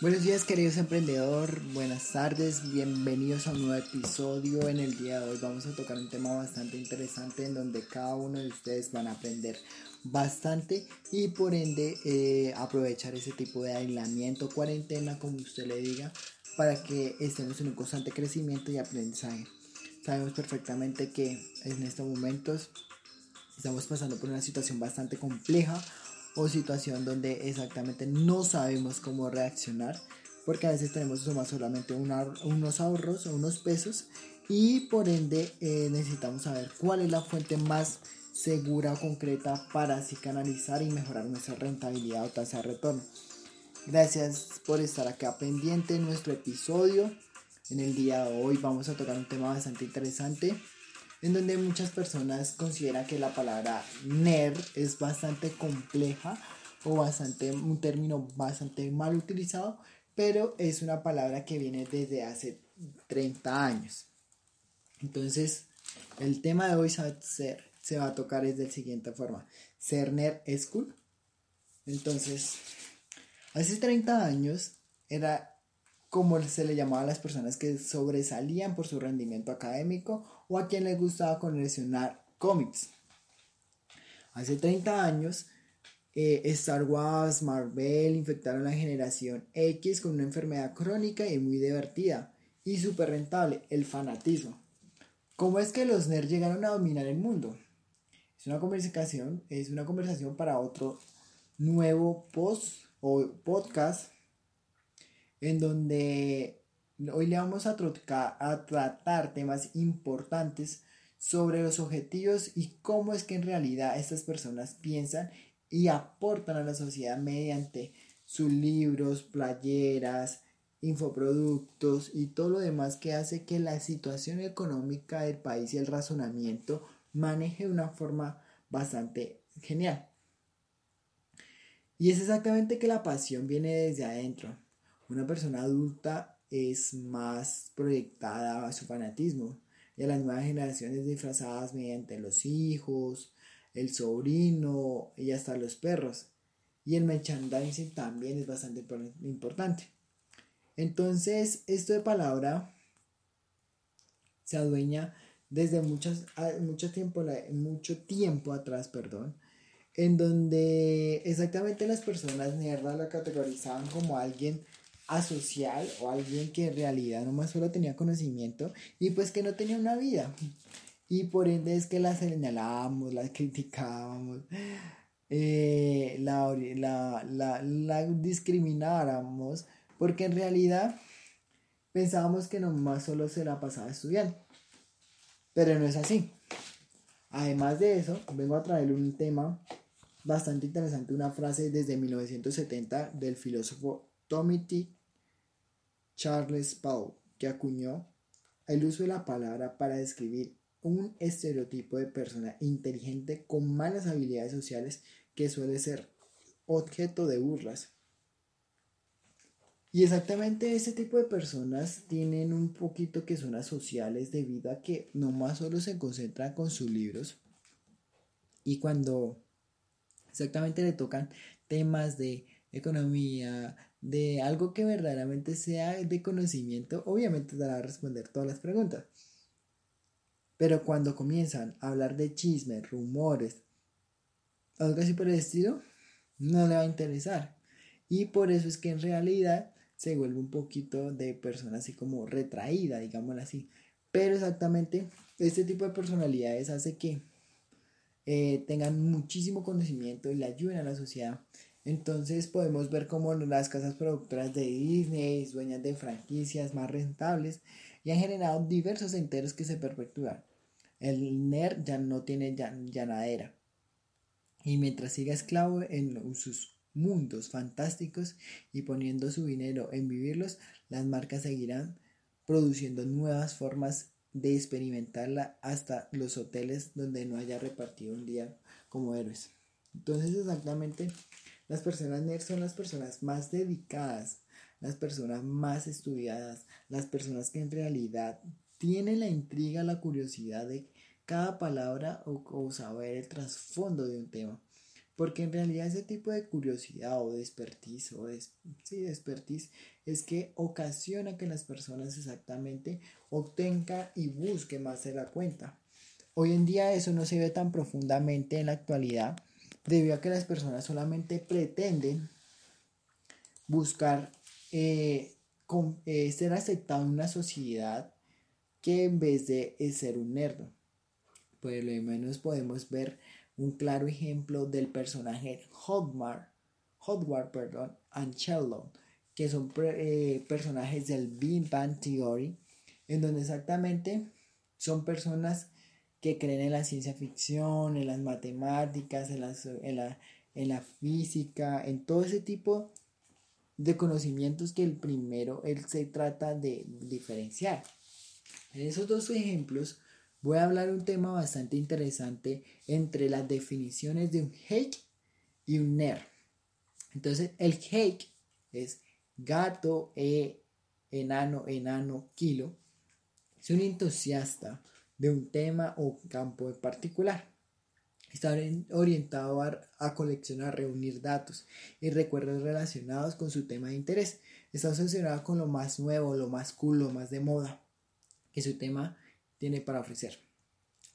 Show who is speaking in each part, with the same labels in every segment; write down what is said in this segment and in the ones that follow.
Speaker 1: Buenos días queridos emprendedor, buenas tardes, bienvenidos a un nuevo episodio. En el día de hoy vamos a tocar un tema bastante interesante en donde cada uno de ustedes van a aprender bastante y por ende eh, aprovechar ese tipo de aislamiento, cuarentena, como usted le diga, para que estemos en un constante crecimiento y aprendizaje. Sabemos perfectamente que en estos momentos estamos pasando por una situación bastante compleja o situación donde exactamente no sabemos cómo reaccionar porque a veces tenemos solamente unos ahorros o unos pesos y por ende eh, necesitamos saber cuál es la fuente más segura o concreta para así canalizar y mejorar nuestra rentabilidad o tasa de retorno. Gracias por estar acá pendiente en nuestro episodio. En el día de hoy vamos a tocar un tema bastante interesante en donde muchas personas consideran que la palabra nerd es bastante compleja o bastante un término bastante mal utilizado, pero es una palabra que viene desde hace 30 años. Entonces, el tema de hoy se, se va a tocar es de la siguiente forma. ¿Ser nerd es cool? Entonces, hace 30 años era como se le llamaba a las personas que sobresalían por su rendimiento académico o a quien les gustaba coleccionar cómics. Hace 30 años, eh, Star Wars, Marvel infectaron a la generación X con una enfermedad crónica y muy divertida y súper rentable, el fanatismo. ¿Cómo es que los nerds llegaron a dominar el mundo? Es una conversación, es una conversación para otro nuevo post o podcast en donde hoy le vamos a, tratar temas importantes sobre los objetivos y cómo es que en realidad estas personas piensan y aportan a la sociedad mediante sus libros, playeras, infoproductos y todo lo demás que hace que la situación económica del país y el razonamiento maneje de una forma bastante genial. Y es exactamente que la pasión viene desde adentro, una persona adulta es más proyectada a su fanatismo y a las nuevas generaciones disfrazadas mediante los hijos, el sobrino y hasta los perros. Y el merchandising también es bastante importante. Entonces, esto de palabra se adueña desde mucho, tiempo, mucho tiempo atrás, perdón, en donde exactamente las personas nerdas la categorizaban como alguien asocial o alguien que en realidad más solo tenía conocimiento y pues que no tenía una vida. Y por ende es que la señalábamos, la criticábamos, eh, la, la, la, la porque en realidad pensábamos que nomás solo se la pasaba estudiando. Pero no es así. Además de eso, vengo a traer un tema bastante interesante, una frase desde 1970 del filósofo Tommy T. Charles Paul, que acuñó el uso de la palabra para describir un estereotipo de persona inteligente con malas habilidades sociales que suele ser objeto de burlas. Y exactamente ese tipo de personas tienen un poquito que son asociales debido a que no más solo se concentran con sus libros y cuando exactamente le tocan temas de economía, de algo que verdaderamente sea de conocimiento, obviamente te va a responder todas las preguntas. Pero cuando comienzan a hablar de chismes, rumores, algo así por el estilo, no le va a interesar. Y por eso es que en realidad se vuelve un poquito de persona así como retraída, digámoslo así. Pero exactamente este tipo de personalidades hace que eh, tengan muchísimo conocimiento y le ayuden a la sociedad entonces podemos ver cómo las casas productoras de Disney, dueñas de franquicias más rentables, y han generado diversos enteros que se perpetúan. El nerd ya no tiene llanadera. Y mientras siga esclavo en sus mundos fantásticos y poniendo su dinero en vivirlos, las marcas seguirán produciendo nuevas formas de experimentarla hasta los hoteles donde no haya repartido un día como héroes. Entonces exactamente las personas nerds son las personas más dedicadas, las personas más estudiadas, las personas que en realidad tienen la intriga, la curiosidad de cada palabra o, saber el trasfondo de un tema. Porque en realidad ese tipo de curiosidad o de expertise, o de, sí, expertise es que ocasiona que las personas exactamente obtengan y busquen más de la cuenta. Hoy en día eso no se ve tan profundamente en la actualidad debido a que las personas solamente pretenden buscar eh, eh, ser aceptado en una sociedad que en vez de ser un nerd. Pues lo menos podemos ver un claro ejemplo del personaje Hotmar, Hotwar, perdón, and Sheldon, que son eh, personajes del Big Bang Theory, en donde exactamente son personas que creen en la ciencia ficción, en las matemáticas, en, en, la, en la física, en todo ese tipo de conocimientos que el primero él se trata de diferenciar. En esos dos ejemplos voy a hablar un tema bastante interesante entre las definiciones de un hake y un nerd. Entonces, el hake es gato, e, enano, enano, kilo. Es un entusiasta de un tema o campo en particular. Está orientado a, coleccionar, reunir datos y recuerdos relacionados con su tema de interés. Está obsesionado con lo más nuevo, lo más cool, lo más de moda que su tema tiene para ofrecer.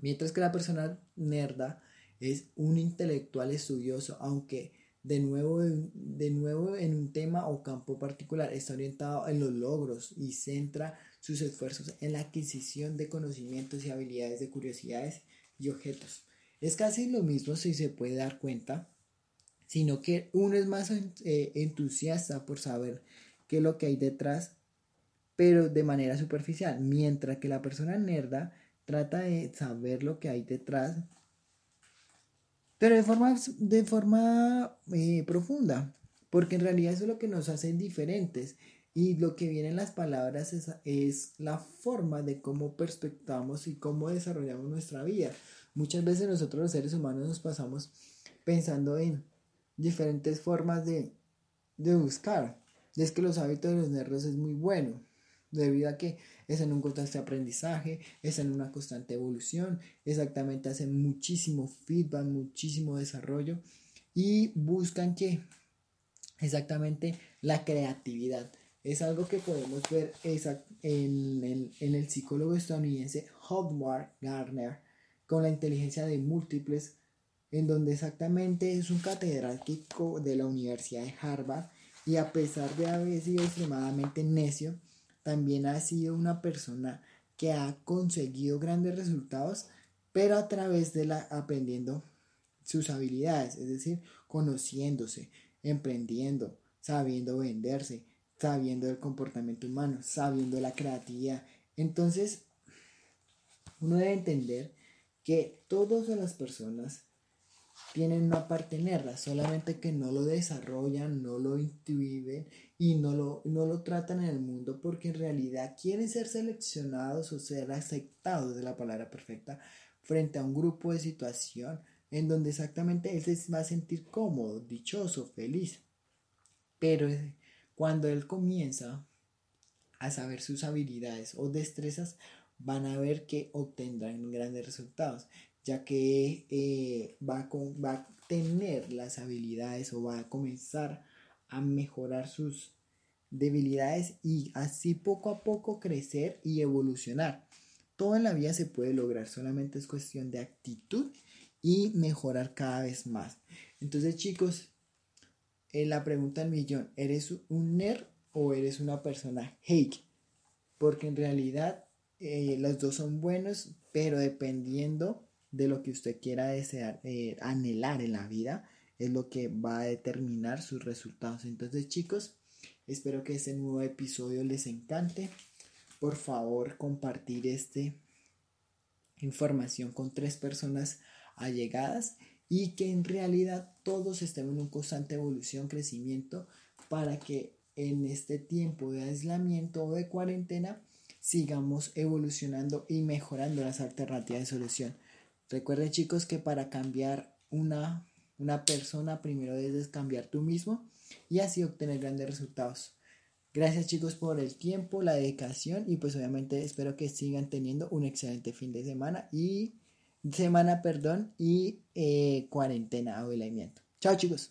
Speaker 1: Mientras que la persona nerda es un intelectual estudioso, aunque de nuevo, de nuevo en un tema o campo particular está orientado en los logros y centra sus esfuerzos en la adquisición de conocimientos y habilidades de curiosidades y objetos. Es casi lo mismo si se puede dar cuenta, sino que uno es más eh, entusiasta por saber qué es lo que hay detrás, pero de manera superficial, mientras que la persona nerda trata de saber lo que hay detrás, pero de forma, de forma eh, profunda, porque en realidad eso es lo que nos hace diferentes y lo que viene en las palabras es, la forma de cómo perspectamos y cómo desarrollamos nuestra vida. Muchas veces nosotros los seres humanos nos pasamos pensando en diferentes formas de, buscar. es que los hábitos de los nervios es muy bueno, debido a que es en un constante aprendizaje, es en una constante evolución, exactamente hacen muchísimo feedback, muchísimo desarrollo y buscan que exactamente la creatividad es algo que podemos ver en el, psicólogo estadounidense Howard Gardner con la inteligencia de múltiples, en donde exactamente es un catedrático de la Universidad de Harvard y a pesar de haber sido extremadamente necio, también ha sido una persona que ha conseguido grandes resultados, pero a través de la aprendiendo sus habilidades, es decir, conociéndose, emprendiendo, sabiendo venderse, sabiendo el comportamiento humano, sabiendo la creatividad. Entonces, uno debe entender que todas las personas tienen una parte nerda, solamente que no lo desarrollan, no lo intuyen y no lo, no lo tratan en el mundo porque en realidad quieren ser seleccionados o ser aceptados de la palabra perfecta frente a un grupo de situación en donde exactamente él se va a sentir cómodo, dichoso, feliz. Pero cuando él comienza a saber sus habilidades o destrezas, van a ver que obtendrán grandes resultados, ya que eh, va, va a tener las habilidades o va a comenzar a mejorar sus debilidades y así poco a poco crecer y evolucionar. Todo en la vida se puede lograr, solamente es cuestión de actitud y mejorar cada vez más. Entonces chicos, la pregunta del millón, ¿eres un nerd o eres una persona hake? Porque en realidad eh, los dos son buenos, pero dependiendo de lo que usted quiera desear, eh, anhelar en la vida, es lo que va a determinar sus resultados. Entonces chicos, espero que este nuevo episodio les encante. Por favor, compartir esta información con tres personas allegadas y que en realidad todos estemos en un constante evolución, crecimiento, para que en este tiempo de aislamiento o de cuarentena sigamos evolucionando y mejorando las alternativas de solución. Recuerden chicos que para cambiar una, una persona primero debes cambiar tú mismo y así obtener grandes resultados. Gracias chicos por el tiempo, la dedicación y pues obviamente espero que sigan teniendo un excelente fin de semana y semana, perdón, y eh, cuarentena o. Chao chicos.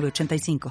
Speaker 2: 85